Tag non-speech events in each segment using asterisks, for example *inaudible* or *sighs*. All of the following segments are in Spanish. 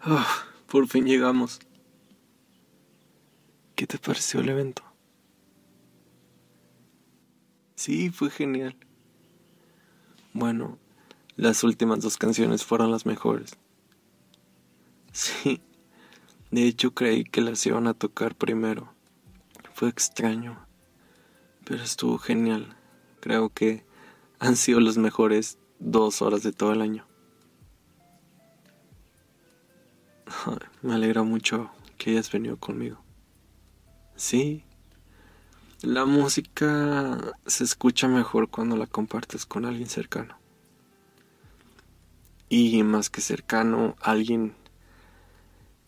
Ah, por fin llegamos. ¿Qué te pareció el evento? Sí, fue genial. Bueno, las últimas dos canciones fueron las mejores. Sí, de hecho creí que las iban a tocar primero. Fue extraño, pero estuvo genial. Creo que han sido las mejores dos horas de todo el año. *laughs* Me alegra mucho que hayas venido conmigo. Sí, la música se escucha mejor cuando la compartes con alguien cercano. Y más que cercano, alguien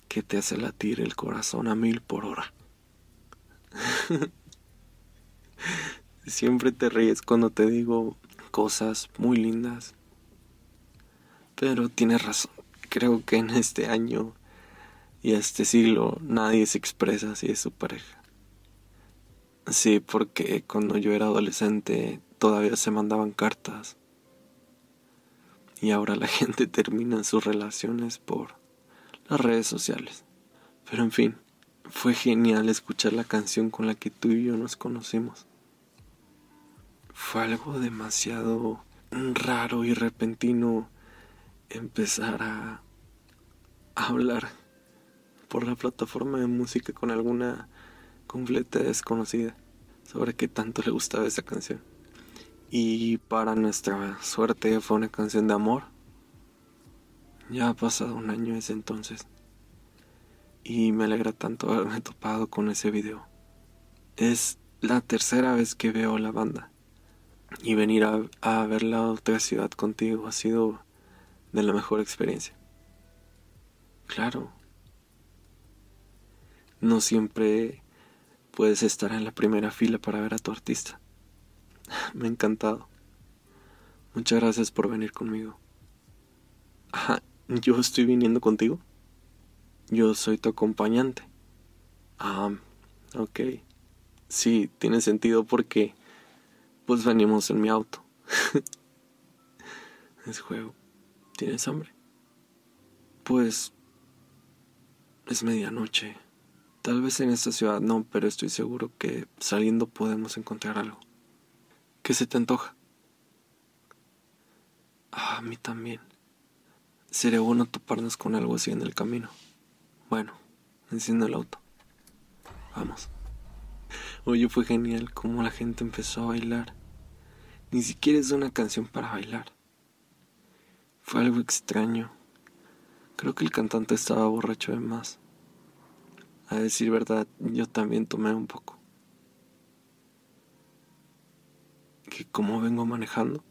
que te hace latir el corazón a mil por hora. *laughs* Siempre te ríes cuando te digo cosas muy lindas. Pero tienes razón. Creo que en este año y este siglo nadie se expresa así de su pareja. Sí, porque cuando yo era adolescente todavía se mandaban cartas. Y ahora la *laughs* gente termina sus relaciones por las redes sociales. Pero en fin, fue genial escuchar la canción con la que tú y yo nos conocimos. Fue algo demasiado raro y repentino empezar a hablar por la plataforma de música con alguna completa desconocida sobre qué tanto le gustaba esa canción. Y para nuestra suerte fue una canción de amor. Ya ha pasado un año desde entonces. Y me alegra tanto haberme topado con ese video. Es la tercera vez que veo la banda. Y venir a, a verla otra ciudad contigo ha sido de la mejor experiencia. Claro. No siempre puedes estar en la primera fila para ver a tu artista. *laughs* Me ha encantado. Muchas gracias por venir conmigo. Ajá, ¿yo estoy viniendo contigo? Yo soy tu acompañante. Ah, ok. Sí, tiene sentido porque pues venimos en mi auto. *laughs* es juego. ¿Tienes hambre? Pues es medianoche. Tal vez en esta ciudad no, pero estoy seguro que saliendo podemos encontrar algo. ¿Qué se te antoja? Ah, a mí también. Sería bueno toparnos con algo así en el camino. Bueno, enciendo el auto. Vamos. Oye, fue genial cómo la gente empezó a bailar. Ni siquiera es una canción para bailar. Fue algo extraño. Creo que el cantante estaba borracho de más. A decir verdad, yo también tomé un poco. Que como vengo manejando,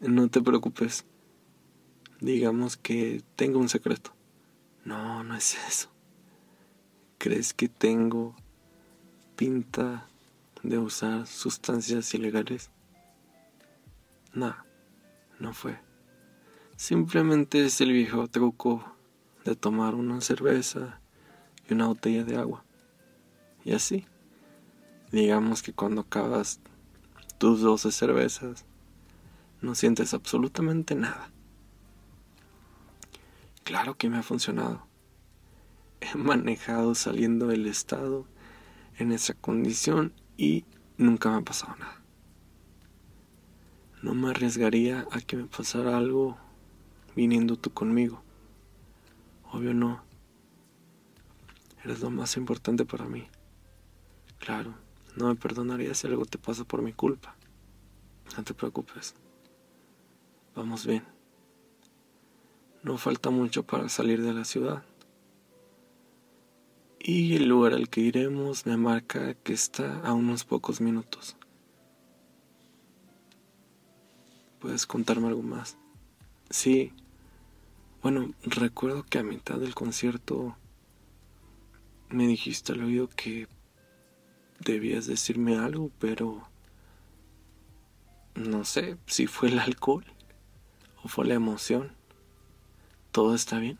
no te preocupes. Digamos que tengo un secreto. No, no es eso. ¿Crees que tengo pinta de usar sustancias ilegales? No, no fue. Simplemente es el viejo truco de tomar una cerveza y una botella de agua. Y así, digamos que cuando acabas tus 12 cervezas, no sientes absolutamente nada. Claro que me ha funcionado. He manejado saliendo del estado en esa condición y nunca me ha pasado nada. No me arriesgaría a que me pasara algo viniendo tú conmigo. Obvio no. Eres lo más importante para mí. Claro, no me perdonaría si algo te pasa por mi culpa. No te preocupes. Vamos bien. No falta mucho para salir de la ciudad. Y el lugar al que iremos me marca que está a unos pocos minutos. ¿Puedes contarme algo más? Sí. Bueno, recuerdo que a mitad del concierto me dijiste al oído que debías decirme algo, pero no sé si fue el alcohol o fue la emoción. ¿Todo está bien?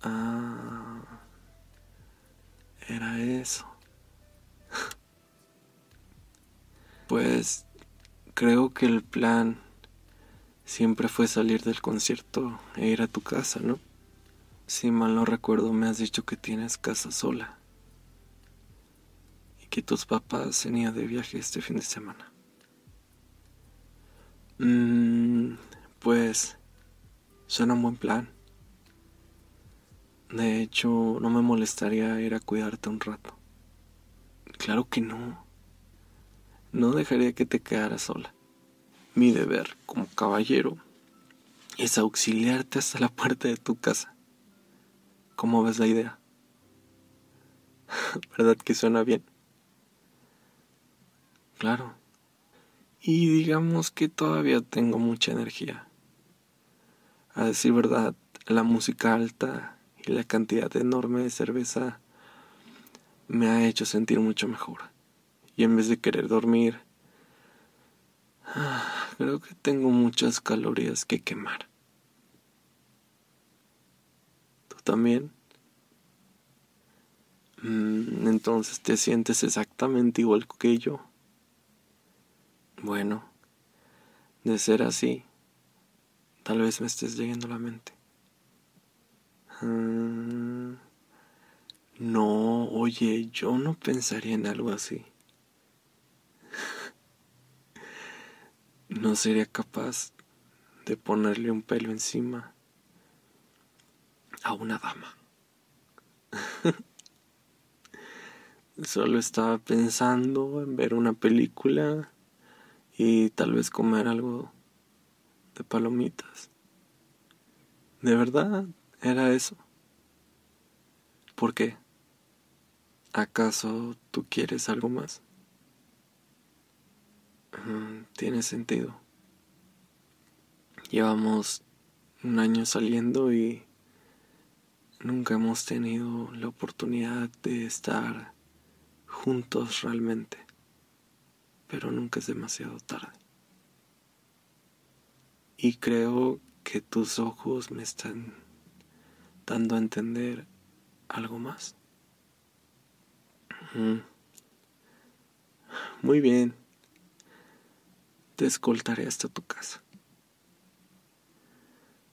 Ah, era eso. *laughs* Pues creo que el plan siempre fue salir del concierto e ir a tu casa, ¿no? Si mal no recuerdo, me has dicho que tienes casa sola y que tus papás se ido de viaje este fin de semana. Mmm, pues suena un buen plan. De hecho, no me molestaría ir a cuidarte un rato. Claro que no. No dejaría que te quedaras sola. Mi deber como caballero es auxiliarte hasta la puerta de tu casa. ¿Cómo ves la idea? *laughs* ¿Verdad que suena bien? Claro. Y digamos que todavía tengo mucha energía. A decir verdad, la música alta y la cantidad enorme de cerveza me ha hecho sentir mucho mejor. Y en vez de querer dormir, *sighs* creo que tengo muchas calorías que quemar. también. Mm, entonces te sientes exactamente igual que yo. Bueno, de ser así, tal vez me estés leyendo la mente. Mm, no, oye, yo no pensaría en algo así. No sería capaz de ponerle un pelo encima a una dama. *laughs* Solo estaba pensando en ver una película y tal vez comer algo de palomitas. ¿De verdad era eso? ¿Por qué? ¿Acaso tú quieres algo más? Tiene sentido. Llevamos un año saliendo y nunca hemos tenido la oportunidad de estar juntos realmente, pero nunca es demasiado tarde. Y creo que tus ojos me están dando a entender algo más. Muy bien. Te escoltaré hasta tu casa.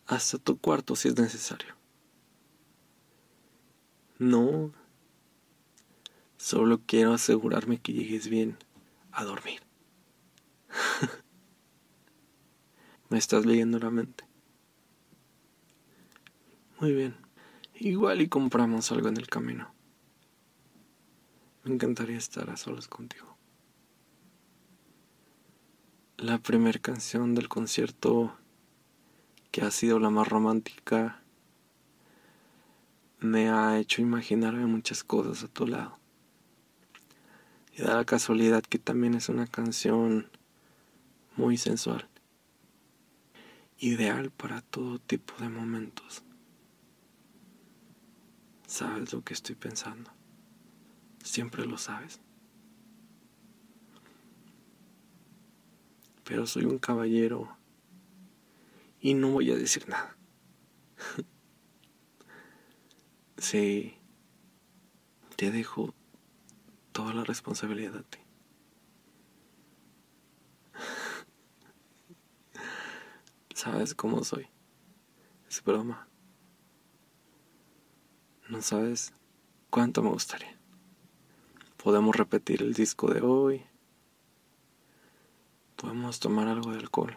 Hasta tu cuarto si es necesario. No. Solo quiero asegurarme que llegues bien a dormir. *laughs* Me estás leyendo la mente. Muy bien. Igual y compramos algo en el camino. Me encantaría estar a solas contigo. La primera canción del concierto que ha sido la más romántica me ha hecho imaginarme muchas cosas a tu lado. Y da la casualidad que también es una canción muy sensual. Ideal para todo tipo de momentos. ¿Sabes lo que estoy pensando? Siempre lo sabes. Pero soy un caballero y no voy a decir nada. *laughs* Sí, te dejo toda la responsabilidad a ti. *laughs* Sabes cómo soy. Es broma. No sabes cuánto me gustaría. Podemos repetir el disco de hoy. Podemos tomar algo de alcohol.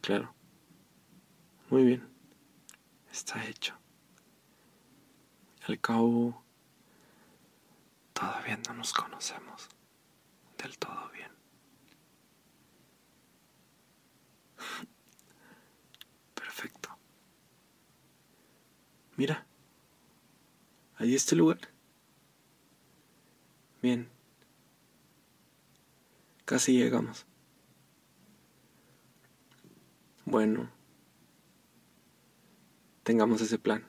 Claro. Muy bien está hecho. Al cabo, todavía no nos conocemos del todo bien. Perfecto. Mira, ahí está el lugar. Bien. Casi llegamos. Bueno tengamos ese plan.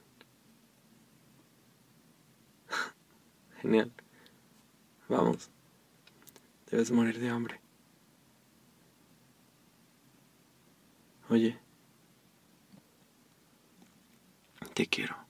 *laughs* Genial. Vamos. Debes morir de hambre. Oye. Te quiero.